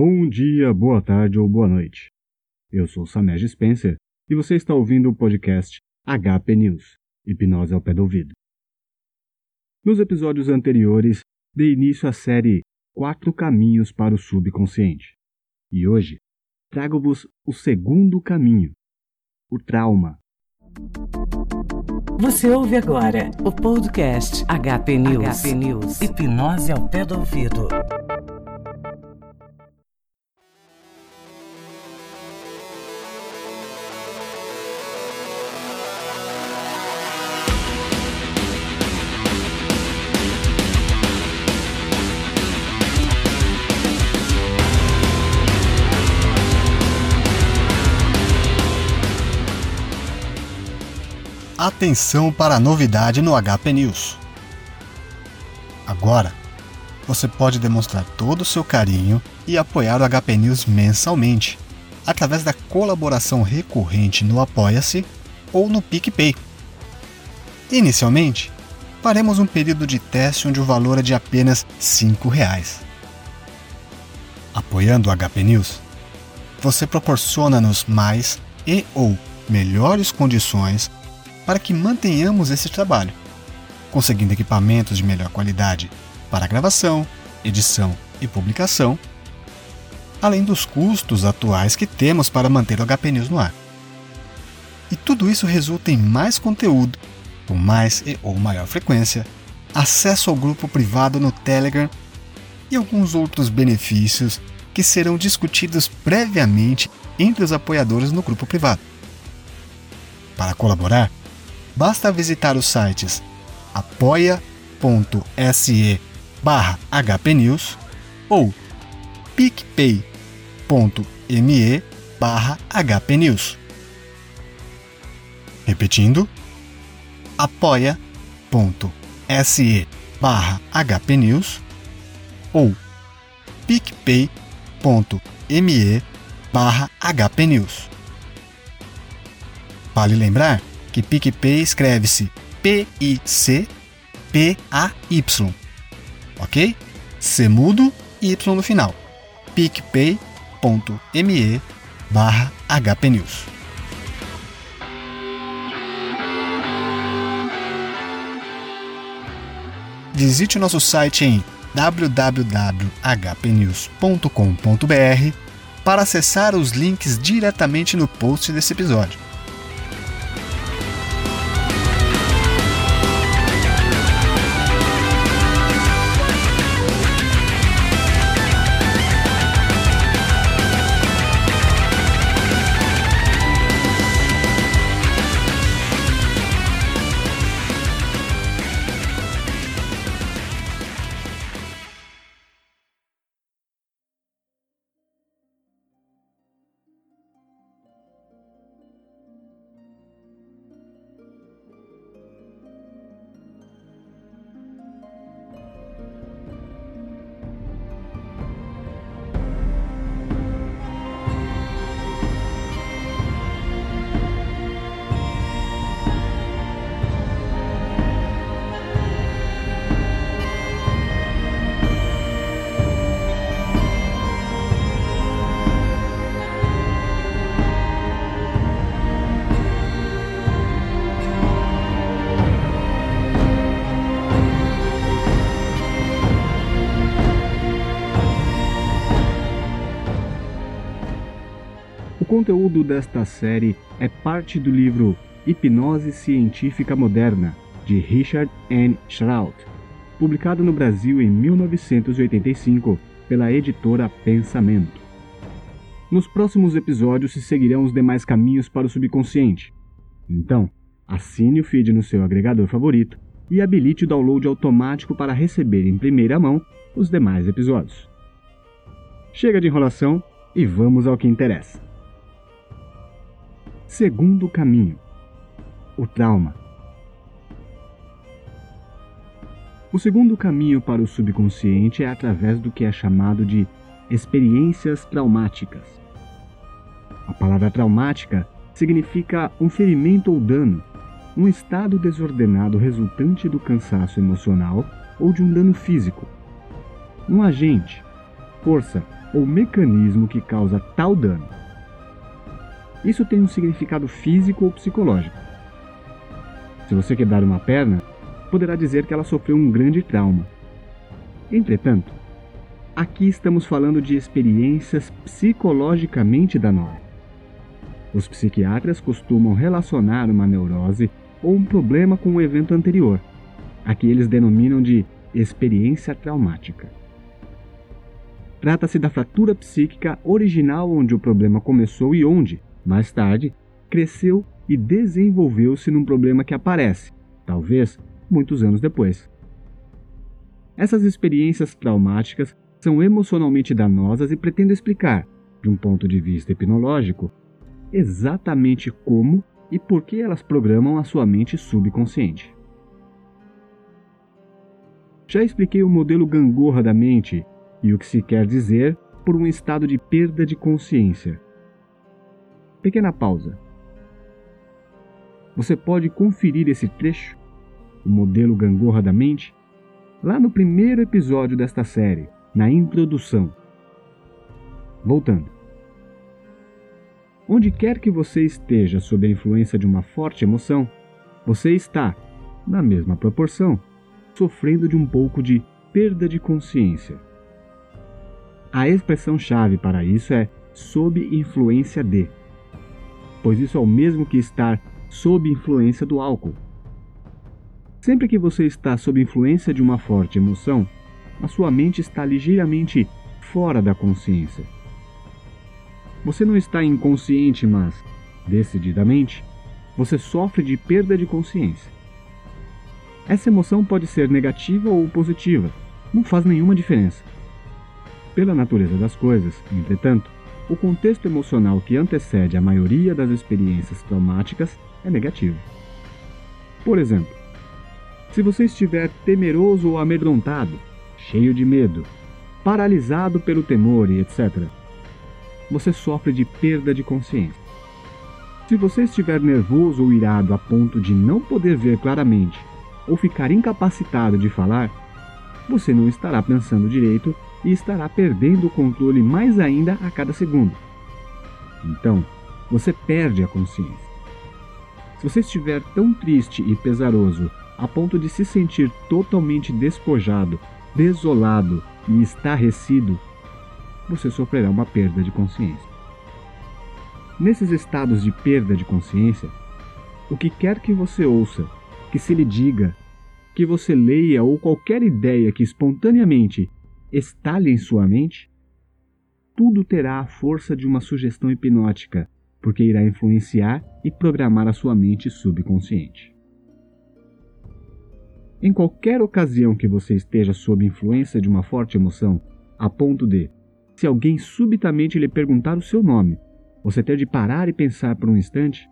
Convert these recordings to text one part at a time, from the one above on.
Bom dia, boa tarde ou boa noite. Eu sou Samej Spencer e você está ouvindo o podcast HP News, Hipnose ao pé do ouvido. Nos episódios anteriores, dei início à série Quatro Caminhos para o Subconsciente. E hoje, trago-vos o segundo caminho, o trauma. Você ouve agora o podcast HP News. HP News. Hipnose ao pé do ouvido. Atenção para a novidade no HP News. Agora, você pode demonstrar todo o seu carinho e apoiar o HP News mensalmente, através da colaboração recorrente no Apoia-se ou no PicPay. Inicialmente, faremos um período de teste onde o valor é de apenas 5 reais. Apoiando o HP News, você proporciona-nos mais e ou melhores condições para que mantenhamos esse trabalho, conseguindo equipamentos de melhor qualidade para gravação, edição e publicação, além dos custos atuais que temos para manter o HP News no ar. E tudo isso resulta em mais conteúdo, com mais e ou maior frequência, acesso ao grupo privado no Telegram e alguns outros benefícios que serão discutidos previamente entre os apoiadores no grupo privado. Para colaborar, basta visitar os sites apoia.se barra hpnews ou picpay.me barra hpnews. Repetindo, apoia.se barra hpnews ou picpay.me barra hpnews. Vale lembrar que PicPay escreve-se P-I-C-P-A-Y. Ok? C mudo e Y no final. picpay.me barra hpnews. Visite o nosso site em www.hpnews.com.br para acessar os links diretamente no post desse episódio. Conteúdo desta série é parte do livro Hipnose Científica Moderna, de Richard N. Shrout, publicado no Brasil em 1985 pela editora Pensamento. Nos próximos episódios se seguirão os demais caminhos para o subconsciente. Então, assine o feed no seu agregador favorito e habilite o download automático para receber em primeira mão os demais episódios. Chega de enrolação e vamos ao que interessa. Segundo caminho: o trauma. O segundo caminho para o subconsciente é através do que é chamado de experiências traumáticas. A palavra traumática significa um ferimento ou dano, um estado desordenado resultante do cansaço emocional ou de um dano físico. Um agente, força ou mecanismo que causa tal dano. Isso tem um significado físico ou psicológico. Se você quebrar uma perna, poderá dizer que ela sofreu um grande trauma. Entretanto, aqui estamos falando de experiências psicologicamente danosas. Os psiquiatras costumam relacionar uma neurose ou um problema com um evento anterior, a que eles denominam de experiência traumática. Trata-se da fratura psíquica original onde o problema começou e onde, mais tarde, cresceu e desenvolveu-se num problema que aparece, talvez muitos anos depois. Essas experiências traumáticas são emocionalmente danosas e pretendo explicar, de um ponto de vista hipnológico, exatamente como e por que elas programam a sua mente subconsciente. Já expliquei o modelo gangorra da mente e o que se quer dizer por um estado de perda de consciência. Pequena pausa. Você pode conferir esse trecho, o modelo gangorra da mente, lá no primeiro episódio desta série, na introdução. Voltando. Onde quer que você esteja sob a influência de uma forte emoção, você está, na mesma proporção, sofrendo de um pouco de perda de consciência. A expressão-chave para isso é sob influência de, pois isso é o mesmo que estar sob influência do álcool. Sempre que você está sob influência de uma forte emoção, a sua mente está ligeiramente fora da consciência. Você não está inconsciente, mas, decididamente, você sofre de perda de consciência. Essa emoção pode ser negativa ou positiva, não faz nenhuma diferença. Pela natureza das coisas, entretanto, o contexto emocional que antecede a maioria das experiências traumáticas é negativo. Por exemplo, se você estiver temeroso ou amedrontado, cheio de medo, paralisado pelo temor e etc., você sofre de perda de consciência. Se você estiver nervoso ou irado a ponto de não poder ver claramente ou ficar incapacitado de falar, você não estará pensando direito e estará perdendo o controle mais ainda a cada segundo. Então, você perde a consciência. Se você estiver tão triste e pesaroso a ponto de se sentir totalmente despojado, desolado e estarrecido, você sofrerá uma perda de consciência. Nesses estados de perda de consciência, o que quer que você ouça, que se lhe diga, que você leia ou qualquer ideia que espontaneamente estale em sua mente, tudo terá a força de uma sugestão hipnótica, porque irá influenciar e programar a sua mente subconsciente. Em qualquer ocasião que você esteja sob influência de uma forte emoção, a ponto de, se alguém subitamente lhe perguntar o seu nome, você ter de parar e pensar por um instante,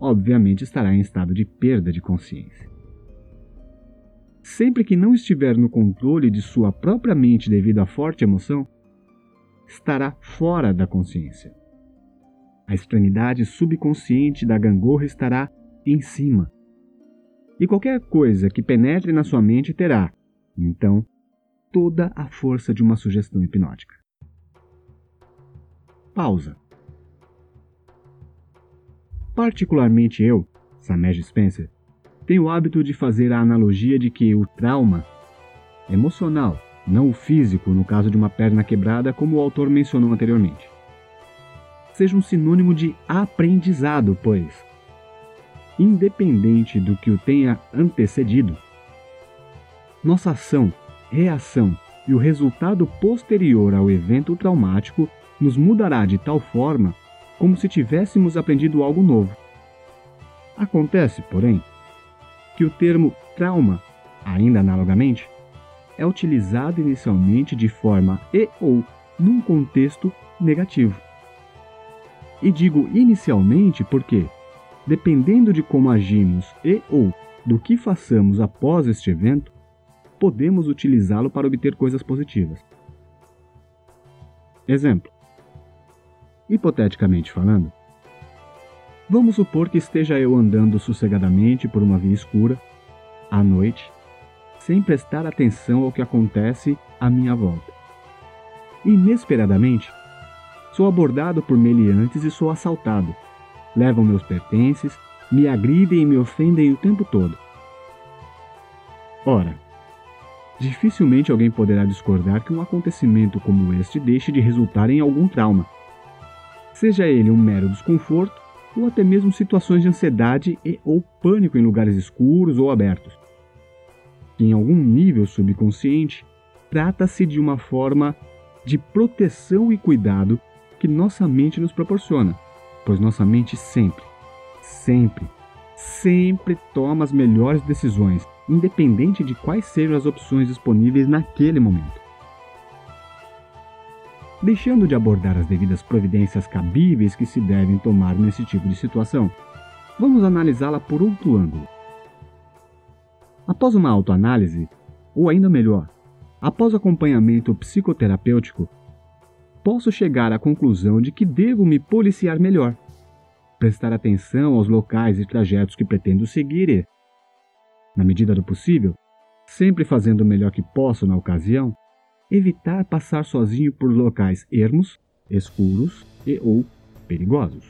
obviamente estará em estado de perda de consciência sempre que não estiver no controle de sua própria mente devido à forte emoção, estará fora da consciência. A extremidade subconsciente da gangorra estará em cima. E qualquer coisa que penetre na sua mente terá, então, toda a força de uma sugestão hipnótica. Pausa. Particularmente eu, Samesh Spencer, tem o hábito de fazer a analogia de que o trauma emocional, não o físico, no caso de uma perna quebrada, como o autor mencionou anteriormente, seja um sinônimo de aprendizado, pois, independente do que o tenha antecedido, nossa ação, reação e o resultado posterior ao evento traumático nos mudará de tal forma como se tivéssemos aprendido algo novo. Acontece, porém, que o termo trauma, ainda analogamente, é utilizado inicialmente de forma e ou num contexto negativo. E digo inicialmente porque, dependendo de como agimos e ou do que façamos após este evento, podemos utilizá-lo para obter coisas positivas. Exemplo: Hipoteticamente falando, Vamos supor que esteja eu andando sossegadamente por uma via escura, à noite, sem prestar atenção ao que acontece à minha volta. inesperadamente, sou abordado por meliantes e sou assaltado. Levam meus pertences, me agridem e me ofendem o tempo todo. Ora, dificilmente alguém poderá discordar que um acontecimento como este deixe de resultar em algum trauma. Seja ele um mero desconforto ou até mesmo situações de ansiedade e ou pânico em lugares escuros ou abertos. Em algum nível subconsciente trata-se de uma forma de proteção e cuidado que nossa mente nos proporciona, pois nossa mente sempre, sempre, sempre toma as melhores decisões, independente de quais sejam as opções disponíveis naquele momento. Deixando de abordar as devidas providências cabíveis que se devem tomar nesse tipo de situação, vamos analisá-la por outro ângulo. Após uma autoanálise, ou ainda melhor, após acompanhamento psicoterapêutico, posso chegar à conclusão de que devo me policiar melhor, prestar atenção aos locais e trajetos que pretendo seguir e, na medida do possível, sempre fazendo o melhor que posso na ocasião, evitar passar sozinho por locais ermos, escuros e ou perigosos.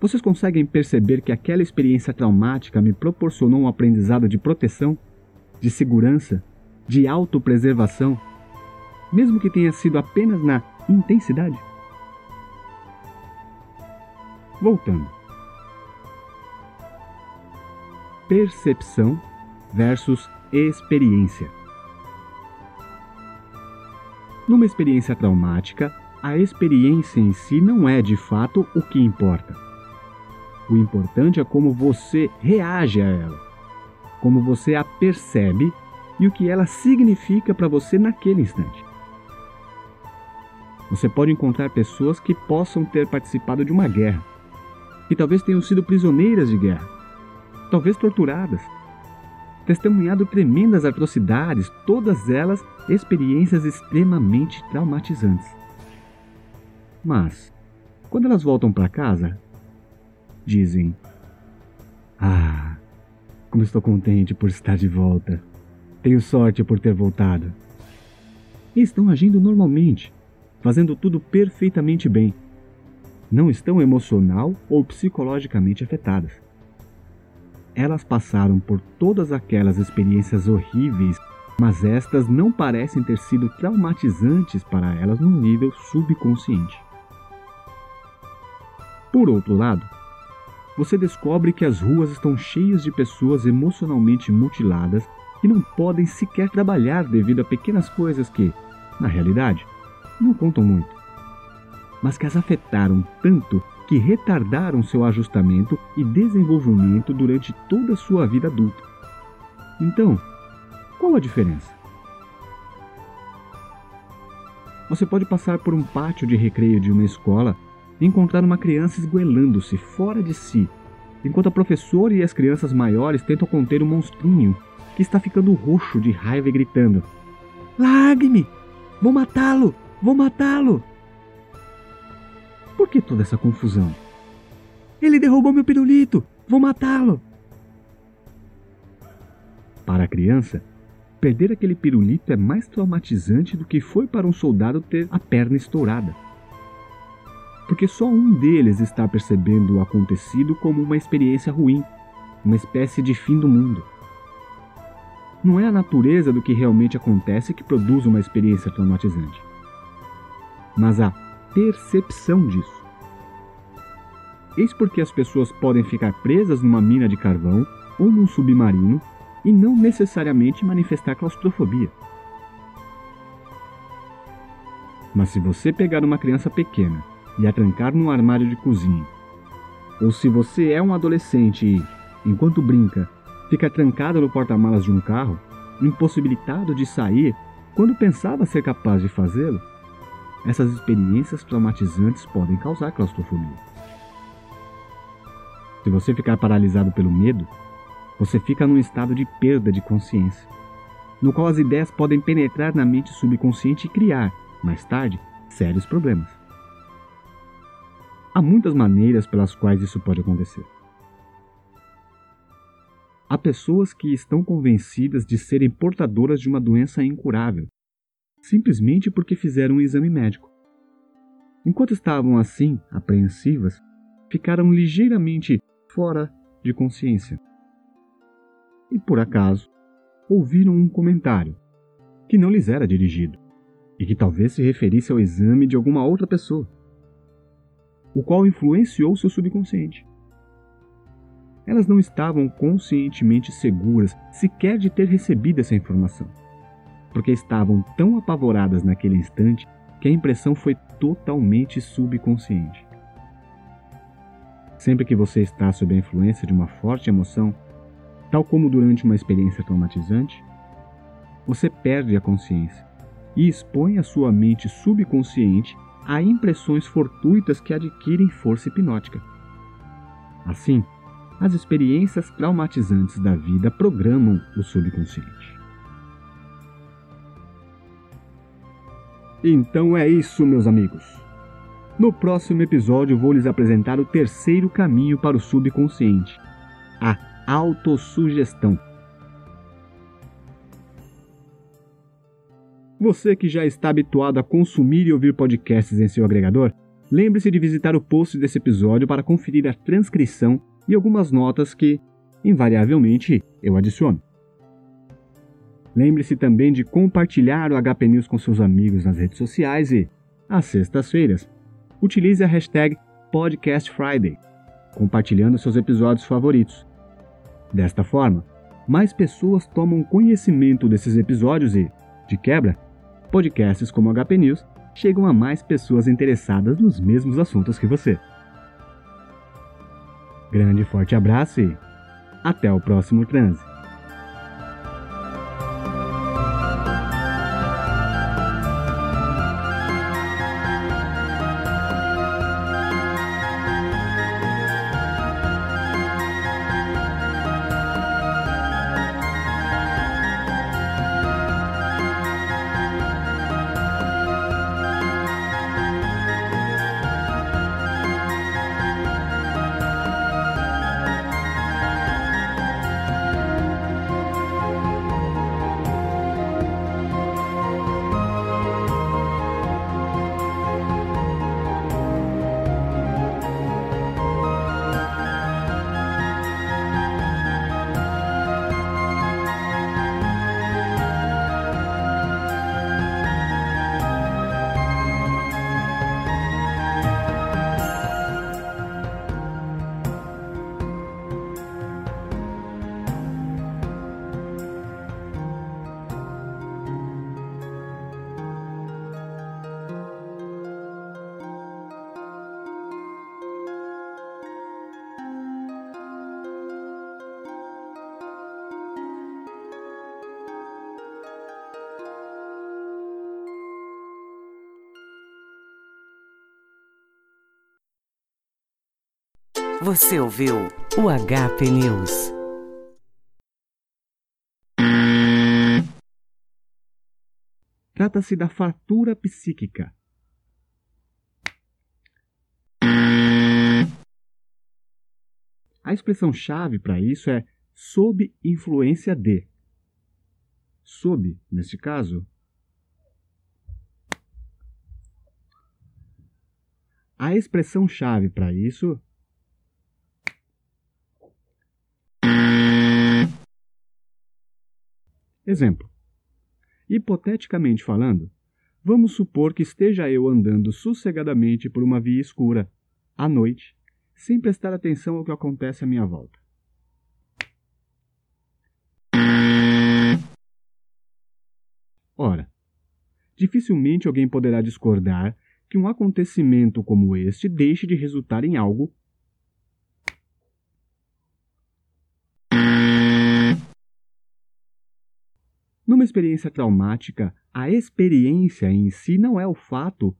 Vocês conseguem perceber que aquela experiência traumática me proporcionou um aprendizado de proteção, de segurança, de autopreservação, mesmo que tenha sido apenas na intensidade? Voltando. Percepção versus experiência. Numa experiência traumática, a experiência em si não é de fato o que importa. O importante é como você reage a ela, como você a percebe e o que ela significa para você naquele instante. Você pode encontrar pessoas que possam ter participado de uma guerra, que talvez tenham sido prisioneiras de guerra, talvez torturadas, testemunhado tremendas atrocidades, todas elas experiências extremamente traumatizantes. Mas, quando elas voltam para casa, dizem: Ah, como estou contente por estar de volta. Tenho sorte por ter voltado. E estão agindo normalmente, fazendo tudo perfeitamente bem. Não estão emocional ou psicologicamente afetadas. Elas passaram por todas aquelas experiências horríveis, mas estas não parecem ter sido traumatizantes para elas no nível subconsciente. Por outro lado, você descobre que as ruas estão cheias de pessoas emocionalmente mutiladas que não podem sequer trabalhar devido a pequenas coisas que, na realidade, não contam muito, mas que as afetaram tanto que retardaram seu ajustamento e desenvolvimento durante toda a sua vida adulta. Então, qual a diferença? Você pode passar por um pátio de recreio de uma escola e encontrar uma criança esgoelando-se fora de si, enquanto a professora e as crianças maiores tentam conter um monstrinho que está ficando roxo de raiva e gritando: Largue-me! Vou matá-lo! Vou matá-lo! Por que toda essa confusão? Ele derrubou meu pirulito! Vou matá-lo! Para a criança, perder aquele pirulito é mais traumatizante do que foi para um soldado ter a perna estourada. Porque só um deles está percebendo o acontecido como uma experiência ruim, uma espécie de fim do mundo. Não é a natureza do que realmente acontece que produz uma experiência traumatizante, mas a percepção disso. Eis porque as pessoas podem ficar presas numa mina de carvão ou num submarino e não necessariamente manifestar claustrofobia. Mas se você pegar uma criança pequena e a trancar num armário de cozinha, ou se você é um adolescente e, enquanto brinca, fica trancado no porta-malas de um carro, impossibilitado de sair quando pensava ser capaz de fazê-lo, essas experiências traumatizantes podem causar claustrofobia. Se você ficar paralisado pelo medo, você fica num estado de perda de consciência, no qual as ideias podem penetrar na mente subconsciente e criar, mais tarde, sérios problemas. Há muitas maneiras pelas quais isso pode acontecer. Há pessoas que estão convencidas de serem portadoras de uma doença incurável, simplesmente porque fizeram um exame médico. Enquanto estavam assim, apreensivas, ficaram ligeiramente fora de consciência. E por acaso, ouviram um comentário que não lhes era dirigido e que talvez se referisse ao exame de alguma outra pessoa, o qual influenciou seu subconsciente. Elas não estavam conscientemente seguras sequer de ter recebido essa informação, porque estavam tão apavoradas naquele instante que a impressão foi totalmente subconsciente. Sempre que você está sob a influência de uma forte emoção, tal como durante uma experiência traumatizante, você perde a consciência e expõe a sua mente subconsciente a impressões fortuitas que adquirem força hipnótica. Assim, as experiências traumatizantes da vida programam o subconsciente. Então é isso, meus amigos. No próximo episódio, vou lhes apresentar o terceiro caminho para o subconsciente: a autossugestão. Você que já está habituado a consumir e ouvir podcasts em seu agregador, lembre-se de visitar o post desse episódio para conferir a transcrição e algumas notas que, invariavelmente, eu adiciono. Lembre-se também de compartilhar o HP News com seus amigos nas redes sociais e, às sextas-feiras, utilize a hashtag PodcastFriday, compartilhando seus episódios favoritos. Desta forma, mais pessoas tomam conhecimento desses episódios e, de quebra, podcasts como o HP News chegam a mais pessoas interessadas nos mesmos assuntos que você. Grande forte abraço e até o próximo transe. Você ouviu o HP News. Trata-se da fratura psíquica. A expressão-chave para isso é sob influência de. Sob, neste caso, a expressão-chave para isso Exemplo: Hipoteticamente falando, vamos supor que esteja eu andando sossegadamente por uma via escura, à noite, sem prestar atenção ao que acontece à minha volta. Ora, dificilmente alguém poderá discordar que um acontecimento como este deixe de resultar em algo Numa experiência traumática, a experiência em si não é o fato.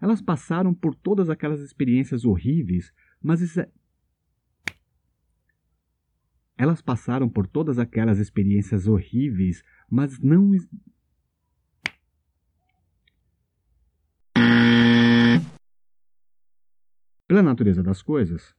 Elas passaram por todas aquelas experiências horríveis, mas isso é... Elas passaram por todas aquelas experiências horríveis, mas não Pela natureza das coisas,